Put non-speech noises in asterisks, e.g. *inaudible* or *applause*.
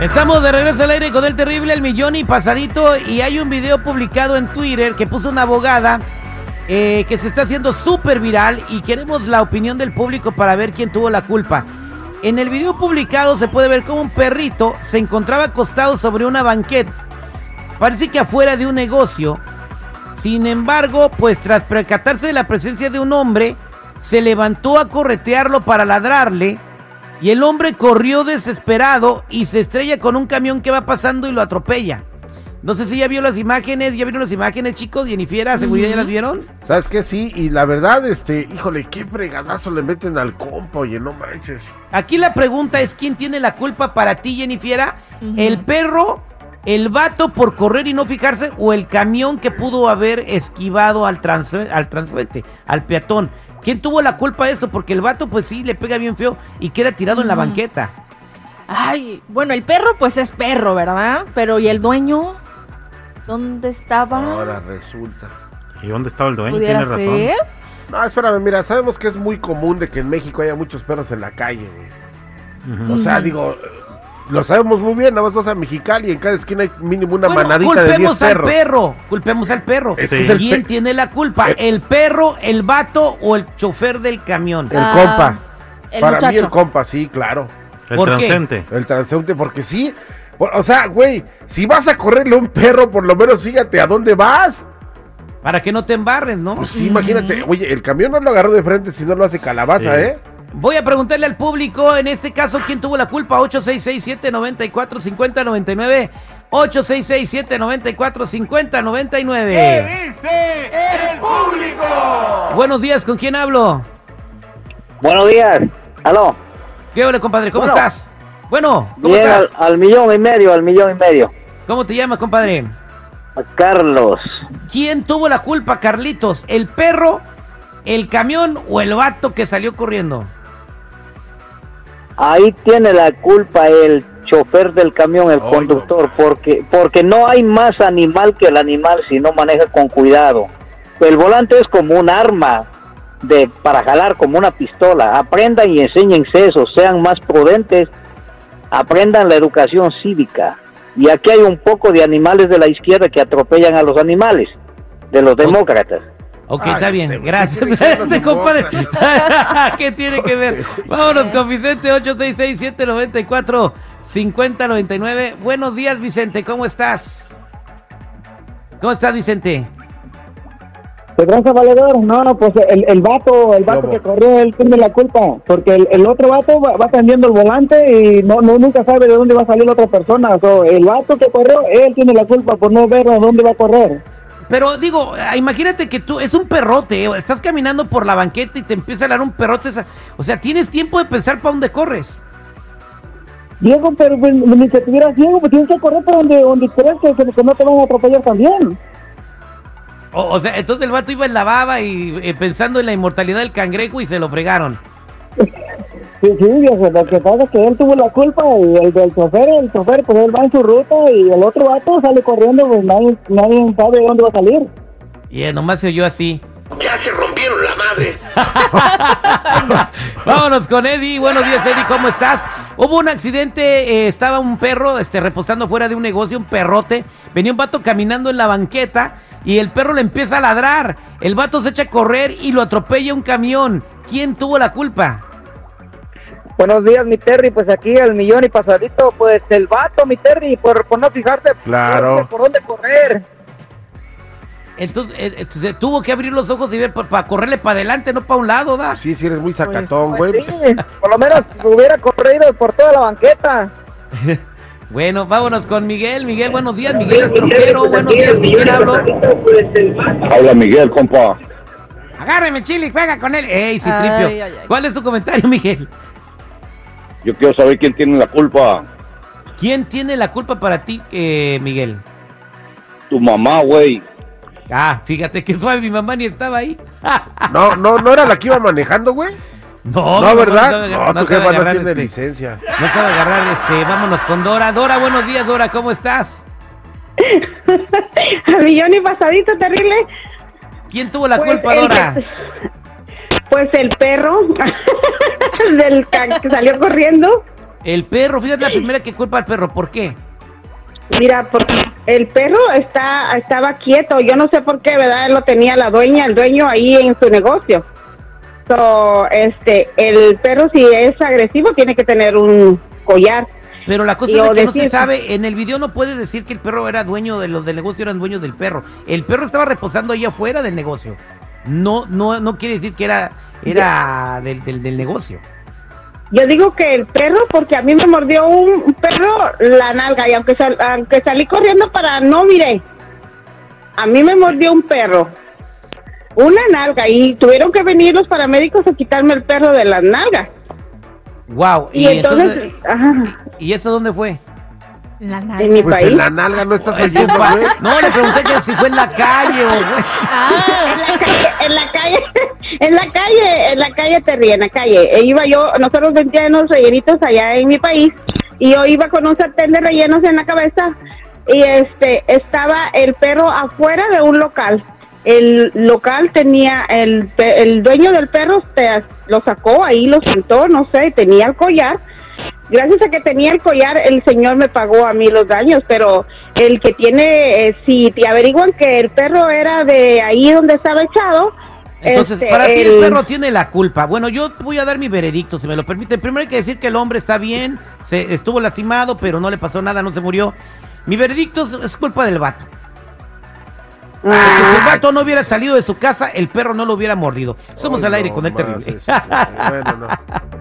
Estamos de regreso al aire con el terrible El Millón y Pasadito y hay un video publicado en Twitter que puso una abogada eh, que se está haciendo súper viral y queremos la opinión del público para ver quién tuvo la culpa. En el video publicado se puede ver cómo un perrito se encontraba acostado sobre una banqueta. Parece que afuera de un negocio. Sin embargo, pues tras percatarse de la presencia de un hombre, se levantó a corretearlo para ladrarle y el hombre corrió desesperado y se estrella con un camión que va pasando y lo atropella. No sé si ya vio las imágenes, ya vieron las imágenes, chicos, Jennifer, ¿seguridad ya las vieron? ¿Sabes qué? Sí, y la verdad, este, híjole, qué fregadazo le meten al compa, oye, no manches. Aquí la pregunta es, ¿quién tiene la culpa para ti, Jennifer? ¿El perro, el vato por correr y no fijarse o el camión que pudo haber esquivado al, trans al transeúnte, al peatón? ¿Quién tuvo la culpa de esto? Porque el vato, pues sí, le pega bien feo y queda tirado en la banqueta. Ay, bueno, el perro pues es perro, ¿verdad? Pero ¿y el dueño? ¿Dónde estaba? Ahora resulta. ¿Y dónde estaba el dueño? ¿Pudiera Tiene razón. ser? No, espérame, mira, sabemos que es muy común de que en México haya muchos perros en la calle, güey. O sea, digo, lo sabemos muy bien, nada más vas a Mexicali y en cada esquina hay mínimo una Bueno, manadita de 10 culpemos al perro, culpemos al perro. Es el ¿Quién pe- tiene la culpa? Eh. ¿El perro, el vato o el chofer del camión? El Ah, compa. El Para muchacho. mí el compa, sí, claro. El ¿Por qué? transeúnte. El transeúnte, porque sí. O sea, güey, si vas a correrle a un perro, por lo menos fíjate a dónde vas. Para que no te embarres, ¿no? Pues sí, imagínate. Oye, el camión no lo agarró de frente si no lo hace calabaza, Sí. ¿eh? Voy a preguntarle al público, en este caso, ¿quién tuvo la culpa? 866-794-5099. 866-794-5099. dice el público? Buenos días, ¿con quién hablo? Buenos días. Aló. ¿Qué hola, compadre? ¿Cómo Bueno. estás? Bueno, ¿cómo Bien, al, estás? al millón y medio, al millón y medio. ¿Cómo te llamas, compadre? Carlos. ¿Quién tuvo la culpa, Carlitos? ¿El perro, el camión o el vato que salió corriendo? Ahí tiene la culpa el chofer del camión, el conductor, porque porque no hay más animal que el animal si no maneja con cuidado. El volante es como un arma de para jalar como una pistola. Aprendan y enséñense eso, sean más prudentes, aprendan la educación cívica. Y aquí hay un poco de animales de la izquierda que atropellan a los animales, de los demócratas. Ok, Ay, está bien, gracias. *laughs* *laughs* ¿qué tiene que ver *laughs* los Este compadre. ¿Qué tiene que ver? Vámonos con Vicente 866-794-5099. Buenos días, Vicente, ¿cómo estás? ¿Cómo estás, Vicente? Seguranza Valedor, no, pues el, el vato, el vato que corrió, él tiene la culpa, porque el, el otro vato va, va tendiendo el volante y no, no nunca sabe de dónde va a salir la otra persona. So, el vato que corrió, él tiene la culpa por no ver a dónde va a correr. Pero digo, ah, imagínate que tú, es un perrote, eh, estás caminando por la banqueta y te empieza a dar un perrote. O sea, tienes tiempo de pensar para dónde corres. Diego, pero pues, ni que tuviera ciego, pues tienes que correr por donde, donde crees que, que no te van a atropellar también. O, o sea, entonces el vato iba en la baba y eh, pensando en la inmortalidad del cangrejo y se lo fregaron. *laughs* Sí, sí, viejo, lo que pasa es que él tuvo la culpa y el del chofer, el chofer, pues él va en su ruta y el otro vato sale corriendo, pues nadie, nadie sabe de dónde va a salir. Y eh, nomás se oyó así. Ya se rompieron la madre. *laughs* Vámonos con Eddie. Buenos días, Eddie. ¿Cómo estás? Hubo un accidente. eh, estaba un perro este, reposando fuera de un negocio, un perrote. Venía un vato caminando en la banqueta y el perro le empieza a ladrar. El vato se echa a correr y lo atropella un camión. ¿Quién tuvo la culpa? Buenos días, mi Terry. Pues aquí el millón y pasadito, pues el vato, mi Terry, por, por no fijarse Claro. por, por dónde correr. Entonces, eh, eh, se tuvo que abrir los ojos y ver para correrle para adelante, no para un lado, ¿da? Sí, sí, eres muy sacatón, güey. Pues sí, por lo menos *laughs* hubiera corrido por toda la banqueta. *laughs* Bueno, vámonos con Miguel. Miguel, buenos días. Miguel. Buenos días. ¿Con quién hablo? Habla Miguel, compa. Agárreme, Chile, y juega con él. ¡Ey, Ay, Citripio! ay, ay. ¿Cuál es tu comentario, *laughs* Miguel? Yo quiero saber quién tiene la culpa. ¿Quién tiene la culpa para ti, eh, Miguel? Tu mamá, güey. Ah, fíjate que suave, mi mamá ni estaba ahí. *laughs* No, no, no era la que iba manejando, güey. No, No, ¿verdad? sabe- No, tu sabe jefa no tiene este, licencia. No sabe agarrar, este, vámonos con Dora. Dora, buenos días, Dora, ¿cómo estás? *laughs* A millón y pasadito, terrible. ¿Quién tuvo la Pues, culpa, el Dora? que- Pues el perro *laughs* del que salió corriendo. El perro, fíjate la primera que culpa al perro, ¿por qué? Mira, porque el perro está estaba quieto, yo no sé por qué, ¿verdad? Lo tenía la dueña, el dueño ahí en su negocio. So, este, el perro si es agresivo tiene que tener un collar. Pero la cosa es que no se sabe, en el video no puede decir que el perro era dueño de los del negocio, eran dueños del perro. El perro estaba reposando ahí afuera del negocio. No, no, no quiere decir que era, era del, del, del negocio. Yo digo que el perro, porque a mí me mordió un perro la nalga y aunque, sal- aunque salí corriendo para no miré, a mí me mordió un perro, una nalga y tuvieron que venir los paramédicos a quitarme el perro de las nalgas. Wow. Y, entonces, ajá, ¿y eso dónde fue? La en mi Pues país. en la nalga no estás oyendo, *laughs* güey. No, le pregunté que si fue en la calle o güey. Ah, en la calle, en la calle, en la calle, en la calle Terry, en la calle. E iba yo, nosotros vendíamos rellenitos allá en mi país y yo iba con un sartén de rellenos en la cabeza y este estaba el perro afuera de un local. El local tenía el pe- el dueño del perro te- lo sacó ahí, lo sentó, no sé, tenía el collar. Gracias a que tenía el collar, el señor me pagó a mí los daños, pero el que tiene, eh, si te averiguan que el perro era de ahí donde estaba echado, Entonces, este, para ti el el- perro tiene la culpa. Bueno, yo voy a dar mi veredicto, si me lo permite. Primero hay que decir que el hombre está bien, se estuvo lastimado, pero no le pasó nada, no se murió. Mi veredicto es, es culpa del vato. Porque si el Ah, vato no hubiera salido de su casa, el perro no lo hubiera mordido. Somos Ay, al aire no con el más, terrible. este, bueno, no. *laughs*